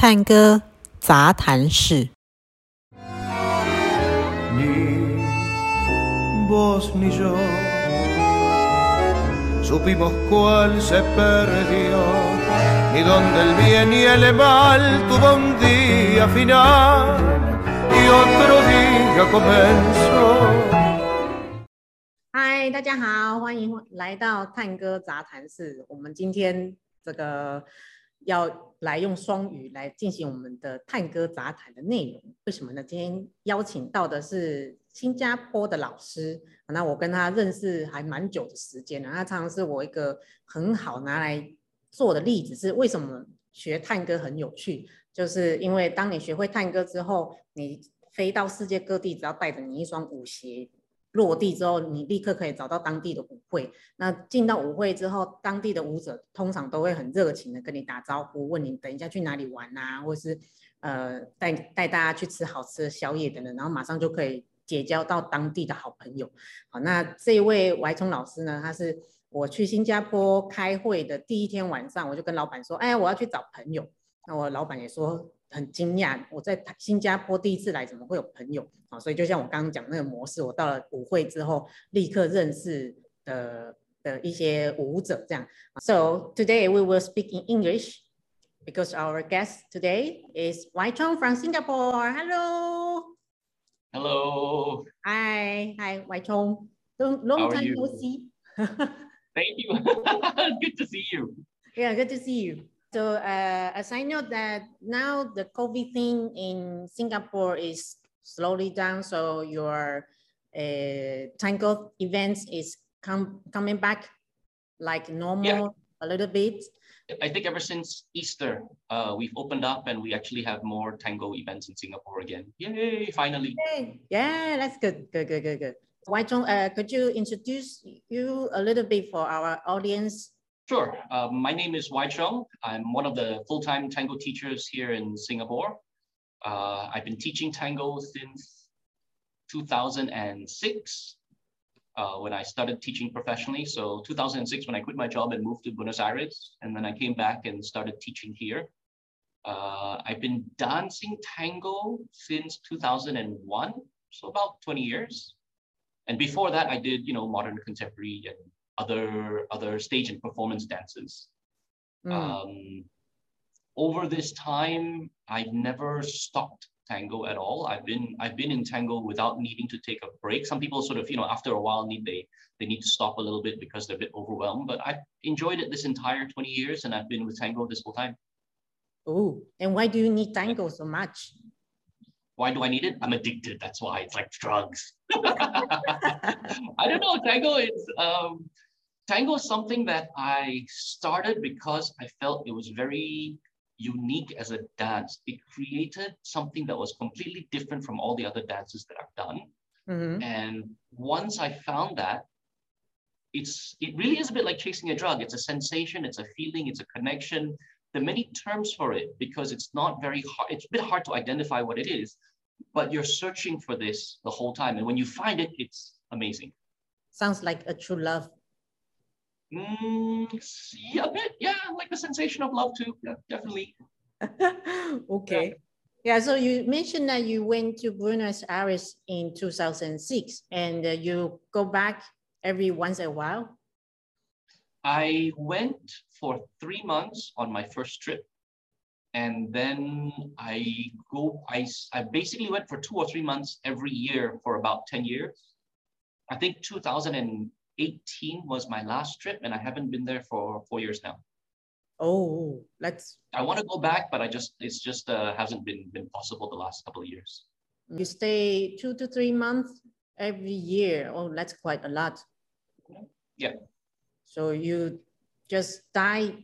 探戈杂谈室。Supimos cuál se perdió, ni dónde el bien y el mal tuvo un día final y otro día comenzó. 嗨，大家好，欢迎来到探戈杂谈室。我们今天这个要来用双语来进行我们的探戈杂谈的内容。为什么呢？今天邀请到的是新加坡的老师，那我跟他认识还蛮久的时间了。他常常是我一个很好拿来做的例子，是为什么学探戈很有趣，就是因为当你学会探戈之后，你飞到世界各地，只要带着你一双舞鞋。落地之后，你立刻可以找到当地的舞会。那进到舞会之后，当地的舞者通常都会很热情的跟你打招呼，问你等一下去哪里玩啊，或是呃带带大家去吃好吃的宵夜等等，然后马上就可以结交到当地的好朋友。好，那这位怀聪老师呢，他是我去新加坡开会的第一天晚上，我就跟老板说，哎，我要去找朋友。那我老板也说。很惊讶，我在新加坡第一次来，怎么会有朋友啊？所以就像我刚刚讲那个模式，我到了舞会之后，立刻认识的的一些舞者这样。So today we will speak in English because our guest today is Wai Chong from Singapore. Hello. Hello. Hi, hi, Wai Chong. Long, long time no see. Thank you. Good to see you. Yeah, good to see you. So uh, as I know that now the COVID thing in Singapore is slowly down, so your uh, tango events is com- coming back like normal a little bit. I think ever since Easter, uh, we've opened up and we actually have more tango events in Singapore again. Yay, finally. Yay. Yeah, that's good, good, good, good, good. Waichung, uh, could you introduce you a little bit for our audience? Sure. Uh, my name is Waichung. I'm one of the full-time tango teachers here in Singapore. Uh, I've been teaching tango since 2006 uh, when I started teaching professionally. So 2006 when I quit my job and moved to Buenos Aires, and then I came back and started teaching here. Uh, I've been dancing tango since 2001, so about 20 years. And before that, I did, you know, modern contemporary and other other stage and performance dances. Mm. Um, over this time, I've never stopped tango at all. I've been I've been in tango without needing to take a break. Some people sort of, you know, after a while need they they need to stop a little bit because they're a bit overwhelmed. But I've enjoyed it this entire 20 years and I've been with tango this whole time. Oh, and why do you need tango so much? Why do I need it? I'm addicted. That's why it's like drugs. I don't know. Tango is um, tango is something that I started because I felt it was very unique as a dance. It created something that was completely different from all the other dances that I've done. Mhm. And once I found that, it's it really is a bit like chasing a drug. It's a sensation, it's a feeling, it's a connection. There are many terms for it because it's not very hard. It's a bit hard to identify what it is, but you're searching for this the whole time. And when you find it, it's amazing. Sounds like a true love. Mm, yeah, a bit, yeah, like the sensation of love too. Yeah, definitely. okay. Yeah, so you mentioned that you went to Buenos Aires in 2006 and uh, you go back every once in a while. I went for three months on my first trip. And then I go, I, I basically went for two or three months every year for about 10 years. I think 2018 was my last trip, and I haven't been there for four years now. Oh, let's, I want to go back, but I just, it's just uh, hasn't been, been possible the last couple of years. you stay two to three months every year. Oh, that's quite a lot. Yeah. So you just dive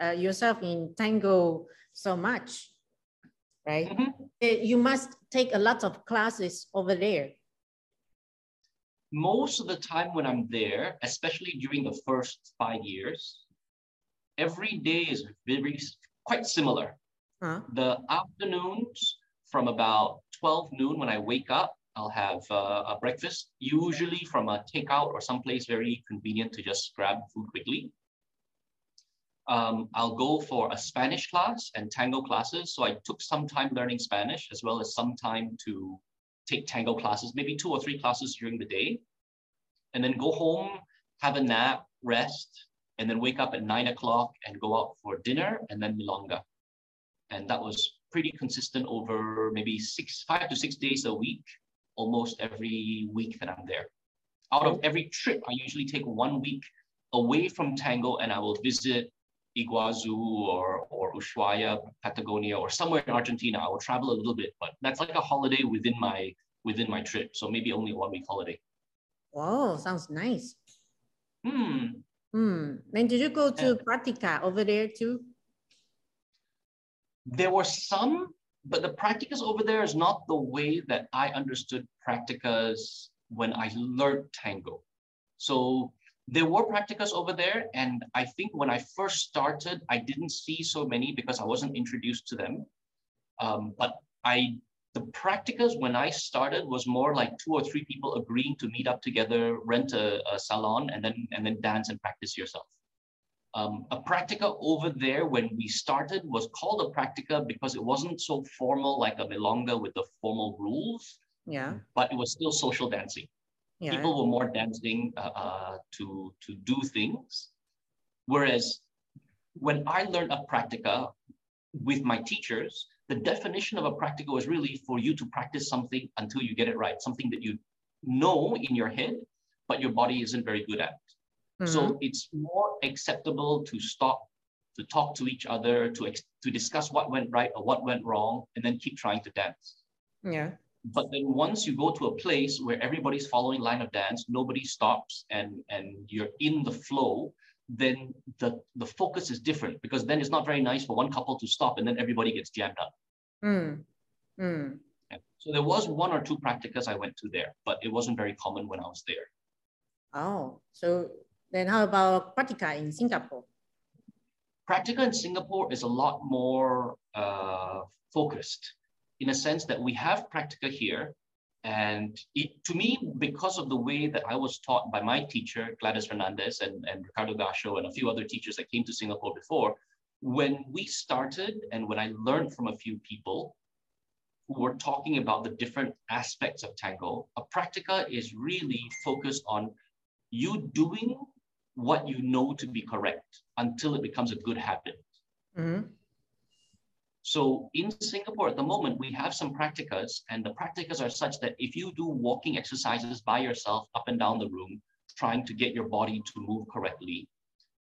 uh, yourself in tango so much, right? Mhm. Uh, You must take a lot of classes over there. Most of the time when I'm there, especially during the first five years, every day is very quite similar. Huh? The afternoons from about 12 noon when I wake up, I'll have uh, a breakfast, usually from a takeout or someplace very convenient to just grab food quickly. um, I'll go for a Spanish class and tango classes. So I took some time learning Spanish as well as some time to take tango classes, maybe two or three classes during the day, and then go home, have a nap, rest, and then wake up at nine o'clock and go out for dinner and then milonga. And that was pretty consistent over maybe six, five to six days a week, almost every week that I'm there. Out of every trip, I usually take one week away from tango and I will visit Iguazu or, or Ushuaia, Patagonia, or somewhere in Argentina. I will travel a little bit, but that's like a holiday within my within my trip. So maybe only one week holiday. Wow, sounds nice. Hmm. Hmm. Then did you go to Practica over there too? There were some, but the practicas over there is not the way that I understood practicas when I learned tango. So there were practicas over there. And I think when I first started, I didn't see so many because I wasn't introduced to them. Um, but I, the practicas when I started was more like two or three people agreeing to meet up together, rent a, a salon, and then and then dance and practice yourself. Um, a practica over there when we started was called a practica because it wasn't so formal like a milonga with the formal rules, Yeah. but it was still social dancing Yeah. people were more dancing uh, uh, to to do things whereas when i learned a practica with my teachers the definition of a practica was really for you to practice something until you get it right something that you know in your head but your body isn't very good at Mhm. so it's more acceptable to stop to talk to each other to ex- to discuss what went right or what went wrong and then keep trying to dance yeah. But then once you go to a place where everybody's following line of dance, nobody stops and, and you're in the flow, then the, the focus is different because then it's not very nice for one couple to stop and then everybody gets jammed up. Mm. Mm. Yeah. So there was one or two practicas I went to there, but it wasn't very common when I was there. Oh, so then how about practica in Singapore? Practica in Singapore is a lot more uh, focused in a sense that we have Practica here. And it, to me, because of the way that I was taught by my teacher, Gladys Fernandez and, and Ricardo Gasho and a few other teachers that came to Singapore before, when we started and when I learned from a few people who were talking about the different aspects of tango, a practica is really focused on you doing what you know to be correct until it becomes a good habit. Mhm. So in Singapore at the moment, we have some practicas, and the practicas are such that if you do walking exercises by yourself up and down the room, trying to get your body to move correctly,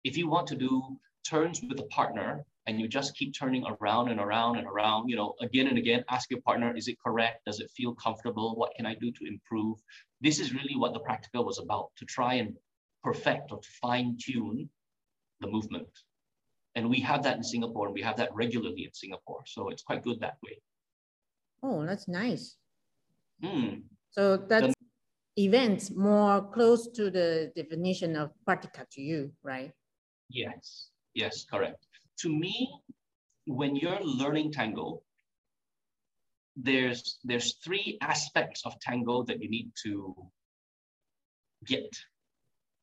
if you want to do turns with a partner and you just keep turning around and around and around, you know, again and again, ask your partner, is it correct? Does it feel comfortable? What can I do to improve? This is really what the practica was about, to try and perfect or to fine tune the movement. And we have that in Singapore, and we have that regularly in Singapore. So it's quite good that way. Oh, that's nice. Hmm. So that's events more close to the definition of Practica to you, right? Yes, yes, correct. To me, when you're learning tango, there's there's three aspects of tango that you need to get.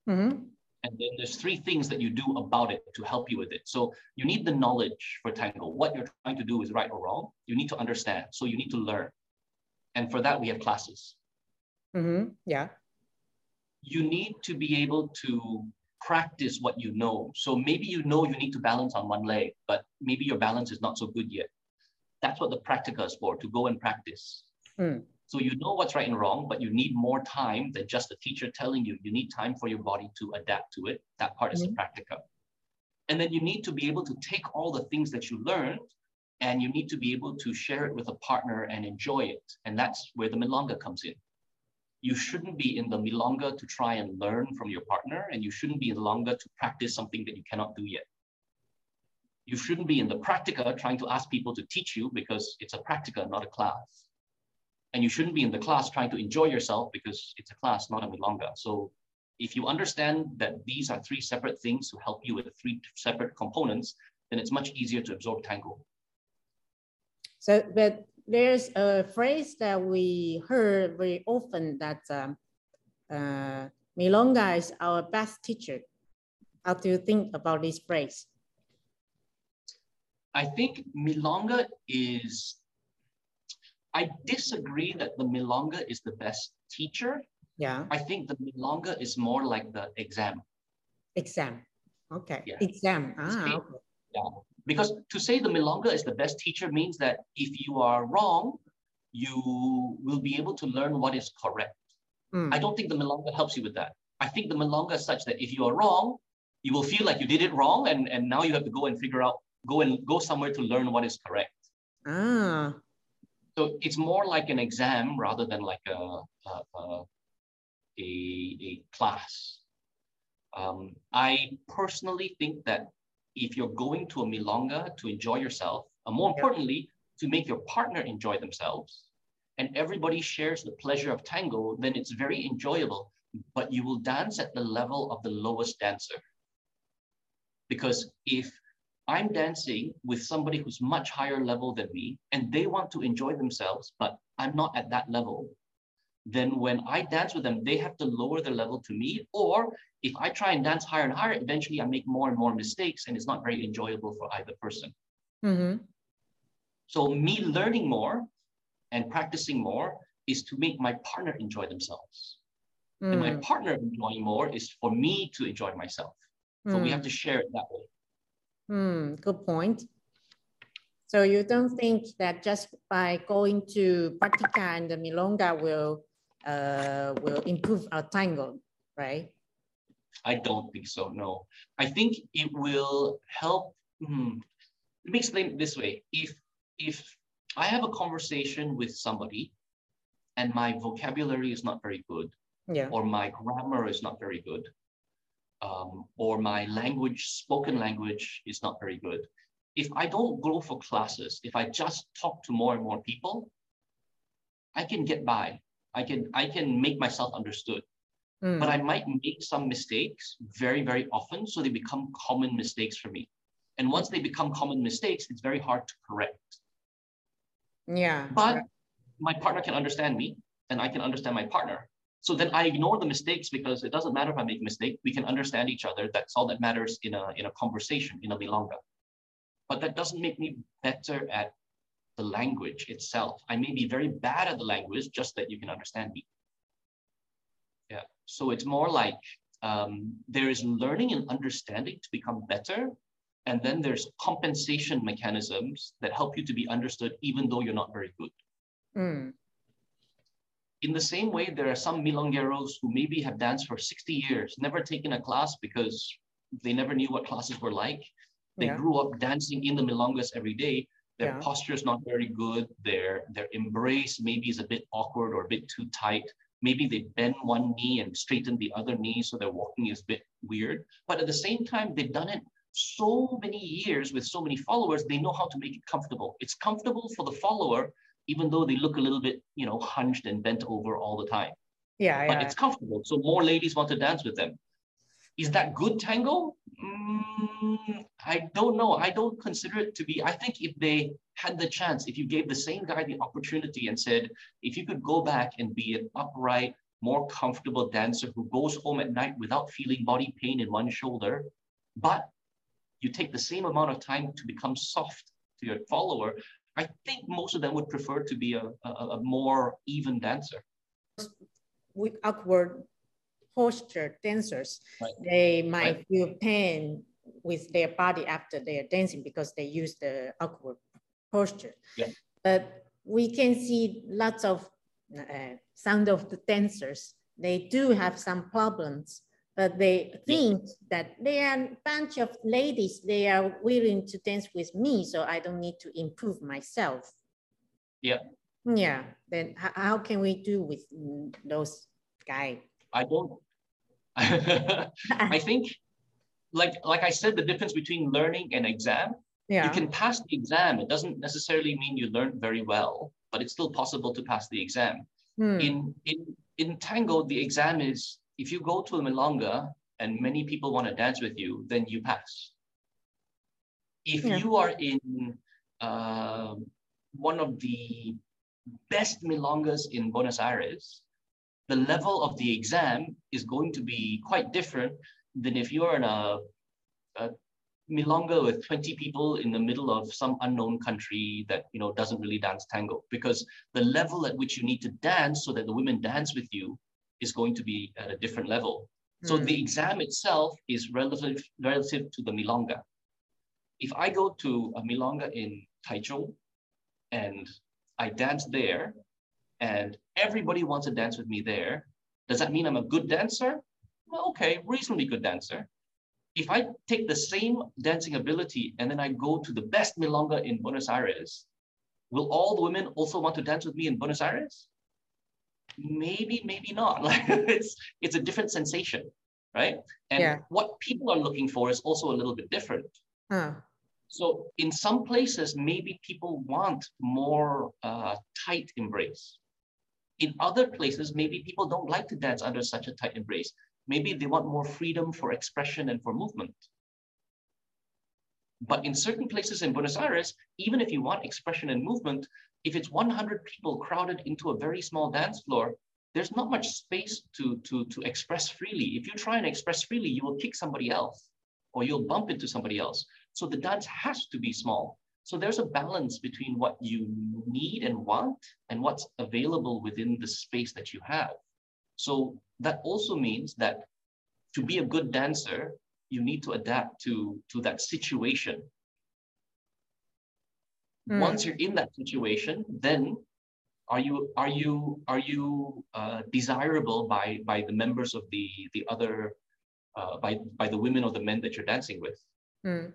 Mhm. And then there's three things that you do about it to help you with it. So you need the knowledge for tango. What you're trying to do is right or wrong. You need to understand. So you need to learn. And for that, we have classes. Mm-hmm. Yeah. You need to be able to practice what you know. So maybe you know you need to balance on one leg, but maybe your balance is not so good yet. That's what the practica is for, to go and practice. Mm. So you know what's right and wrong, but you need more time than just a teacher telling you. You need time for your body to adapt to it. That part is the mm-hmm. practica. And then you need to be able to take all the things that you learned and you need to be able to share it with a partner and enjoy it. And that's where the milonga comes in. You shouldn't be in the milonga to try and learn from your partner, and you shouldn't be in the milonga to practice something that you cannot do yet. You shouldn't be in the practica trying to ask people to teach you because it's a practica, not a class. And you shouldn't be in the class trying to enjoy yourself because it's a class, not a milonga. So if you understand that these are three separate things to help you with three separate components, then it's much easier to absorb tango. So, but there's a phrase that we heard very often that um, uh, Milonga is our best teacher. How do you think about this phrase? I think Milonga is, I disagree that the Milonga is the best teacher. Yeah. I think the Milonga is more like the exam. Exam. Okay. Yeah. Exam. Ah, okay. Yeah. Because to say the Milonga is the best teacher means that if you are wrong, you will be able to learn what is correct. Mm. I don't think the Milonga helps you with that. I think the Milonga is such that if you are wrong, you will feel like you did it wrong, and, and now you have to go and figure out, go and go somewhere to learn what is correct. Ah. So it's more like an exam rather than like a, a, a, a, class. Um, I personally think that if you're going to a milonga to enjoy yourself, and more importantly, to make your partner enjoy themselves, and everybody shares the pleasure of tango, then it's very enjoyable, but you will dance at the level of the lowest dancer. Because if I'm dancing with somebody who's much higher level than me, and they want to enjoy themselves, but I'm not at that level, then when I dance with them, they have to lower their level to me. Or if I try and dance higher and higher, eventually I make more and more mistakes, and it's not very enjoyable for either person. Mm-hmm. So me learning more and practicing more is to make my partner enjoy themselves. And my Mm. partner enjoying more is for me to enjoy myself. So we Mm. have to share it that way. Hmm, good point. So you don't think that just by going to Practica and the Milonga will uh, will improve our tango, right? I don't think so. No, I think it will help. hmm, Let me explain it this way: if if I have a conversation with somebody, and my vocabulary is not very good, Yeah. or my grammar is not very good, um, or my language, spoken language, is not very good. If I don't go for classes, if I just talk to more and more people, I can get by. I can I can make myself understood Mm. but I might make some mistakes very, very often. So they become common mistakes for me. And once they become common mistakes, it's very hard to correct. yeah. But my partner can understand me and I can understand my partner. So then I ignore the mistakes because it doesn't matter if I make a mistake. We can understand each other. That's all that matters in a, in a conversation, in a milonga. But that doesn't make me better at the language itself. I may be very bad at the language, just that you can understand me. Yeah. So it's more like um, there is learning and understanding to become better. And then there's compensation mechanisms that help you to be understood, even though you're not very good. Mm. In the same way, there are some milongueros who maybe have danced for 60 years, never taken a class because they never knew what classes were like. They Yeah. grew up dancing in the milongas every day. Their Yeah. posture is not very good. Their, their embrace maybe is a bit awkward or a bit too tight. Maybe they bend one knee and straighten the other knee, so their walking is a bit weird. But at the same time, they've done it so many years with so many followers, they know how to make it comfortable. It's comfortable for the follower, even though they look a little bit, you know, hunched and bent over all the time. Yeah, But yeah. it's comfortable, so more ladies want to dance with them. Is that good tango? Mm, I don't know. I don't consider it to be. I think if they had the chance, if you gave the same guy the opportunity and said, if you could go back and be an upright, more comfortable dancer who goes home at night without feeling body pain in one shoulder, but you take the same amount of time to become soft to your follower, I think most of them would prefer to be a, a, a more even dancer. With awkward posture dancers, Right. they might Right. feel pain with their body after they are dancing because they use the awkward posture. Yeah. But we can see lots of uh, sound of the dancers. They do have some problems, but they think that they are a bunch of ladies. They are willing to dance with me, so I don't need to improve myself. Yeah. Yeah. Then how, can we do with those guys? I don't. I think, like like I said, the difference between learning and exam. yeah. You can pass the exam. It doesn't necessarily mean you learned very well, but it's still possible to pass the exam. Hmm. In in in tango, the exam is if you go to a milonga and many people want to dance with you, then you pass. If Yeah. you are in uh, one of the best milongas in Buenos Aires, the level of the exam is going to be quite different than if you're in a, a milonga with 20 people in the middle of some unknown country that you know doesn't really dance tango because the level at which you need to dance so that the women dance with you is going to be at a different level. So Mm. the exam itself is relative relative to the milonga. If I go to a milonga in Taichung and I dance there and everybody wants to dance with me there, does that mean I'm a good dancer? Well, okay, reasonably good dancer. If I take the same dancing ability and then I go to the best milonga in Buenos Aires, will all the women also want to dance with me in Buenos Aires? Maybe, maybe not. Like it's it's a different sensation, right? And Yeah. what people are looking for is also a little bit different. Huh. So in some places, maybe people want more uh, tight embrace. In other places, maybe people don't like to dance under such a tight embrace. Maybe they want more freedom for expression and for movement. But in certain places in Buenos Aires, even if you want expression and movement, if it's 100 people crowded into a very small dance floor, there's not much space to, to, to express freely. If you try and express freely, you will kick somebody else or you'll bump into somebody else. So the dance has to be small. So there's a balance between what you need and want and what's available within the space that you have. So that also means that to be a good dancer, you need to adapt to, to that situation. Mm. Once you're in that situation, then are you are you are you uh, desirable by by the members of the the other uh, by by the women or the men that you're dancing with? Mm.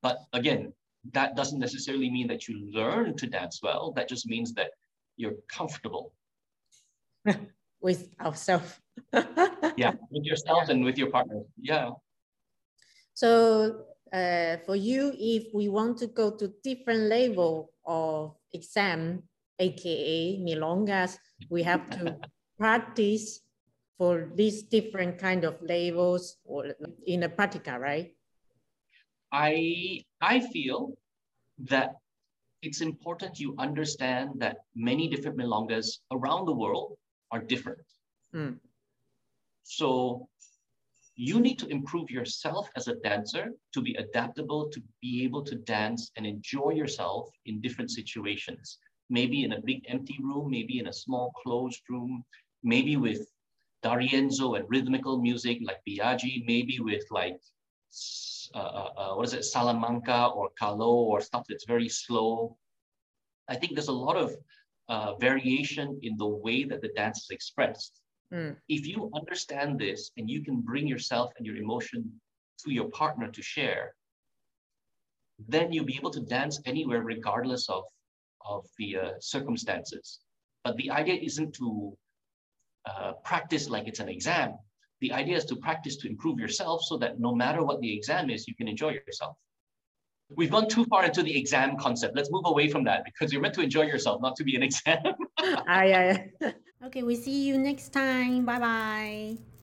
But again, that doesn't necessarily mean that you learn to dance well. That just means that you're comfortable, With ourselves. yeah, with yourself and with your partner. Yeah. So uh, for you, if we want to go to different level of exam, aka milongas, we have to practice for these different kind of levels or in a practica, right? I I feel that it's important you understand that many different milongas around the world are different. Mm. So you need to improve yourself as a dancer to be adaptable, to be able to dance and enjoy yourself in different situations. Maybe in a big empty room, maybe in a small closed room, maybe with D'Arienzo and rhythmical music like Biagi, maybe with like uh, uh, uh, what is it, Salamanca or Calo or stuff that's very slow. I think there's a lot of uh, variation in the way that the dance is expressed. Mm. If you understand this and you can bring yourself and your emotion to your partner to share, then you'll be able to dance anywhere regardless of, of the uh, circumstances. But the idea isn't to uh, practice like it's an exam. The idea is to practice to improve yourself so that no matter what the exam is, you can enjoy yourself. We've gone too far into the exam concept. Let's move away from that because you're meant to enjoy yourself, not to be an exam. Ah, yeah, yeah. okay, we see you next time. Bye bye.